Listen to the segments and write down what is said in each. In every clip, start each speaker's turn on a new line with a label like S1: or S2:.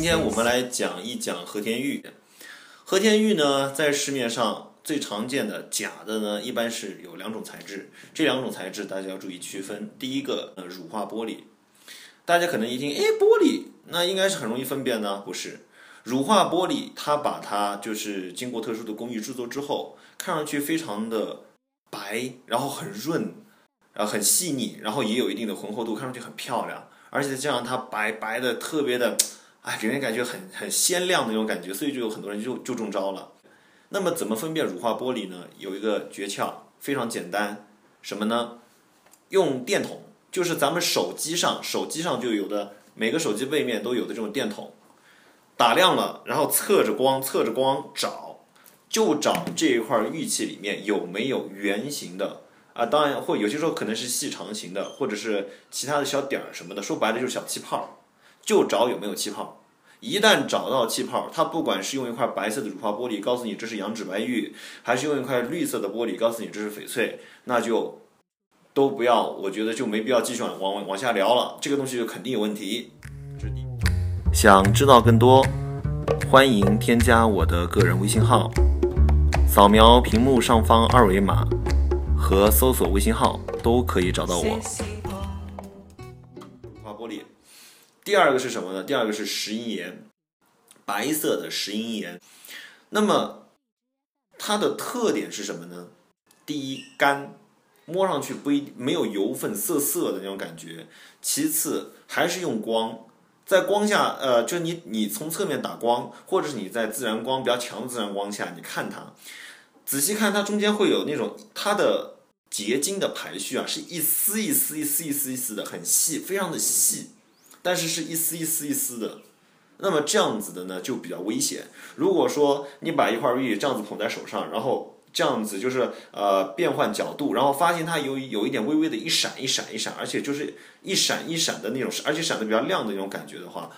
S1: 今天我们来讲一讲和田玉。和田玉呢，在市面上最常见的假的呢，一般是有两种材质。这两种材质大家要注意区分。第一个，呃，乳化玻璃。大家可能一听，哎，玻璃，那应该是很容易分辨呢？不是，乳化玻璃，它把它就是经过特殊的工艺制作之后，看上去非常的白，然后很润，然后很细腻，然后也有一定的浑厚度，看上去很漂亮。而且这样它白白的，特别的。哎，给人感觉很很鲜亮的那种感觉，所以就有很多人就就中招了。那么怎么分辨乳化玻璃呢？有一个诀窍，非常简单，什么呢？用电筒，就是咱们手机上手机上就有的，每个手机背面都有的这种电筒，打亮了，然后侧着光侧着光找，就找这一块玉器里面有没有圆形的啊，当然或有些时候可能是细长形的，或者是其他的小点儿什么的，说白了就是小气泡。就找有没有气泡，一旦找到气泡，它不管是用一块白色的乳化玻璃告诉你这是羊脂白玉，还是用一块绿色的玻璃告诉你这是翡翠，那就都不要，我觉得就没必要继续往往往下聊了，这个东西就肯定有问题。想知道更多，欢迎添加我的个人微信号，扫描屏幕上方二维码和搜索微信号都可以找到我。第二个是什么呢？第二个是石英岩，白色的石英岩。那么它的特点是什么呢？第一，干，摸上去不一没有油分涩涩的那种感觉。其次，还是用光，在光下，呃，就你你从侧面打光，或者是你在自然光比较强的自然光下，你看它，仔细看它中间会有那种它的结晶的排序啊，是一丝一丝一丝一丝一丝的，很细，非常的细。但是是一丝一丝一丝的，那么这样子的呢就比较危险。如果说你把一块玉这样子捧在手上，然后这样子就是呃变换角度，然后发现它有有一点微微的一闪一闪一闪，而且就是一闪一闪的那种，而且闪的比较亮的那种感觉的话，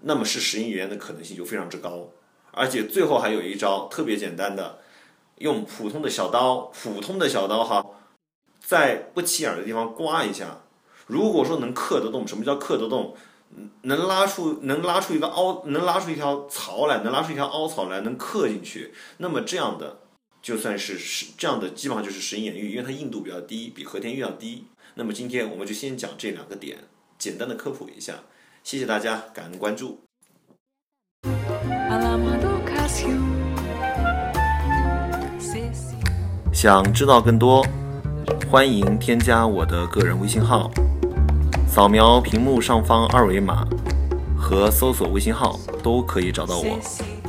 S1: 那么是石英岩的可能性就非常之高。而且最后还有一招特别简单的，用普通的小刀，普通的小刀哈，在不起眼的地方刮一下。如果说能刻得动，什么叫刻得动？能拉出能拉出一个凹，能拉出一条槽来，能拉出一条凹槽来，能刻进去。那么这样的就算是是这样的，基本上就是石英岩玉，因为它硬度比较低，比和田玉要低。那么今天我们就先讲这两个点，简单的科普一下。谢谢大家，感恩关注。想知道更多，欢迎添加我的个人微信号。扫描屏幕上方二维码和搜索微信号都可以找到我。